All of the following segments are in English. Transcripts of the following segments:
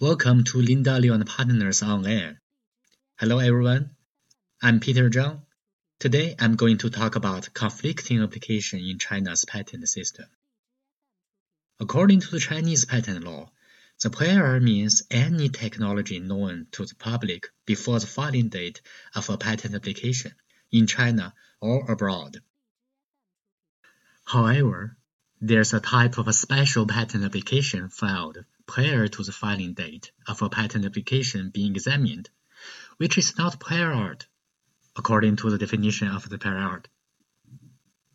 Welcome to Linda Liu and Partners on Air. Hello everyone, I'm Peter Zhang. Today I'm going to talk about conflicting application in China's patent system. According to the Chinese patent law, the prior means any technology known to the public before the filing date of a patent application in China or abroad. However, there's a type of a special patent application filed prior to the filing date of a patent application being examined, which is not prior art, according to the definition of the prior art,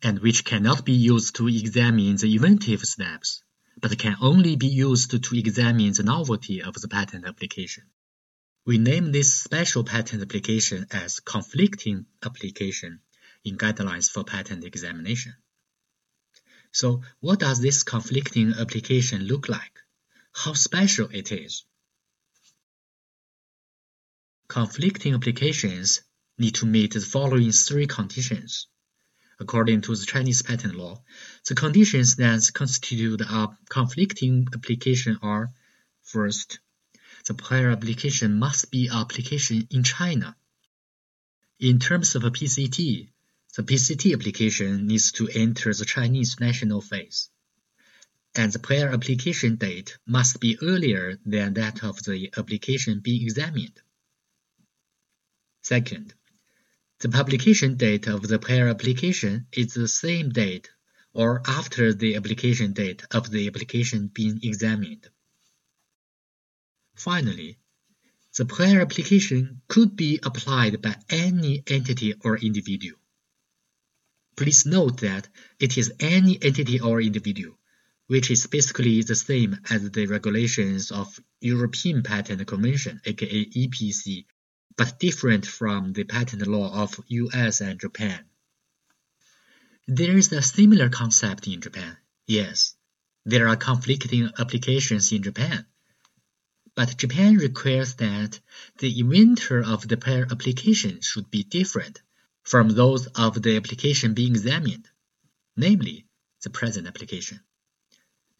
and which cannot be used to examine the inventive steps, but can only be used to examine the novelty of the patent application. We name this special patent application as conflicting application in guidelines for patent examination. So what does this conflicting application look like? How special it is. Conflicting applications need to meet the following three conditions. According to the Chinese patent law, the conditions that constitute a conflicting application are first, the prior application must be an application in China. In terms of a PCT, the PCT application needs to enter the Chinese national phase and the prior application date must be earlier than that of the application being examined. Second, the publication date of the prior application is the same date or after the application date of the application being examined. Finally, the prior application could be applied by any entity or individual. Please note that it is any entity or individual which is basically the same as the regulations of European Patent Convention, aka EPC, but different from the patent law of US and Japan. There is a similar concept in Japan. Yes, there are conflicting applications in Japan. But Japan requires that the inventor of the prior application should be different from those of the application being examined, namely the present application.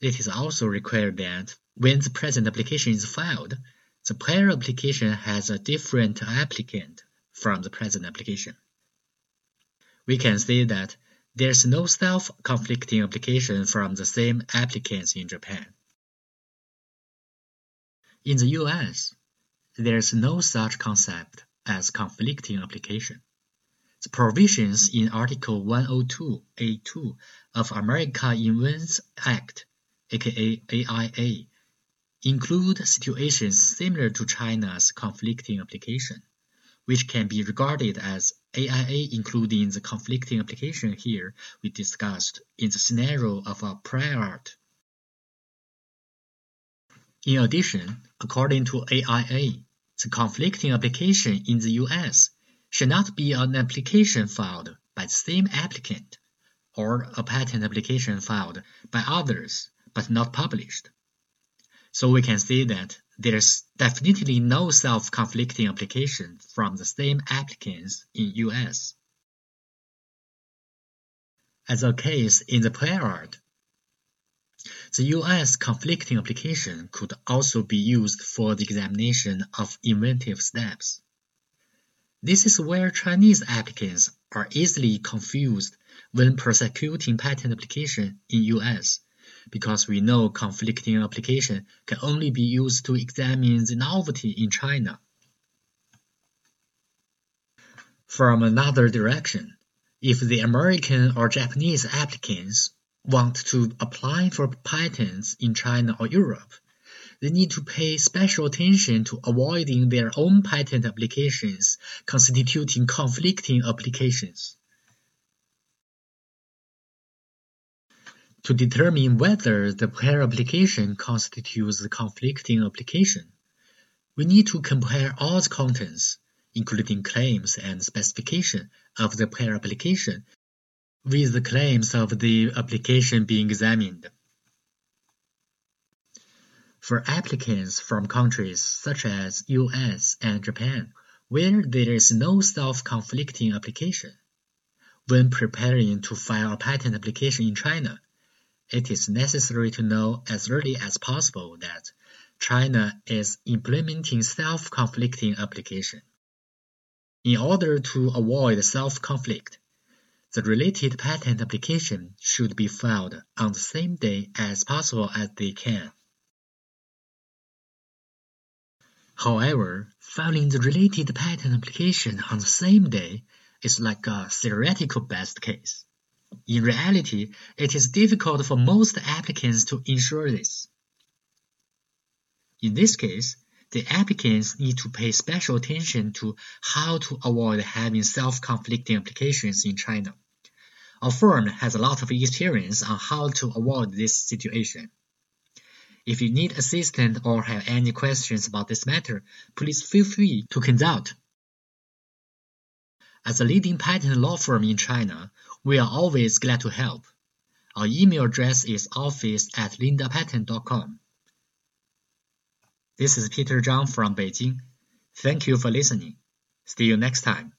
It is also required that when the present application is filed, the prior application has a different applicant from the present application. We can say that there's no self-conflicting application from the same applicants in Japan. In the US, there's no such concept as conflicting application. The provisions in Article 102A2 of America Invents Act aka AIA, include situations similar to China's conflicting application, which can be regarded as AIA including the conflicting application here we discussed in the scenario of a prior art. In addition, according to AIA, the conflicting application in the US should not be an application filed by the same applicant or a patent application filed by others but not published. So we can see that there's definitely no self-conflicting application from the same applicants in US. As a case in the prior art, the US conflicting application could also be used for the examination of inventive steps. This is where Chinese applicants are easily confused when prosecuting patent application in US because we know conflicting application can only be used to examine the novelty in China. From another direction, if the American or Japanese applicants want to apply for patents in China or Europe, they need to pay special attention to avoiding their own patent applications constituting conflicting applications. To determine whether the prior application constitutes a conflicting application, we need to compare all the contents, including claims and specification of the prior application, with the claims of the application being examined. For applicants from countries such as US and Japan, where there is no self-conflicting application, when preparing to file a patent application in China, it is necessary to know as early as possible that China is implementing self-conflicting application. In order to avoid self-conflict, the related patent application should be filed on the same day as possible as they can. However, filing the related patent application on the same day is like a theoretical best case. In reality, it is difficult for most applicants to ensure this. In this case, the applicants need to pay special attention to how to avoid having self-conflicting applications in China. Our firm has a lot of experience on how to avoid this situation. If you need assistance or have any questions about this matter, please feel free to consult. As a leading patent law firm in China, we are always glad to help. Our email address is office at lindapatent.com. This is Peter Zhang from Beijing. Thank you for listening. See you next time.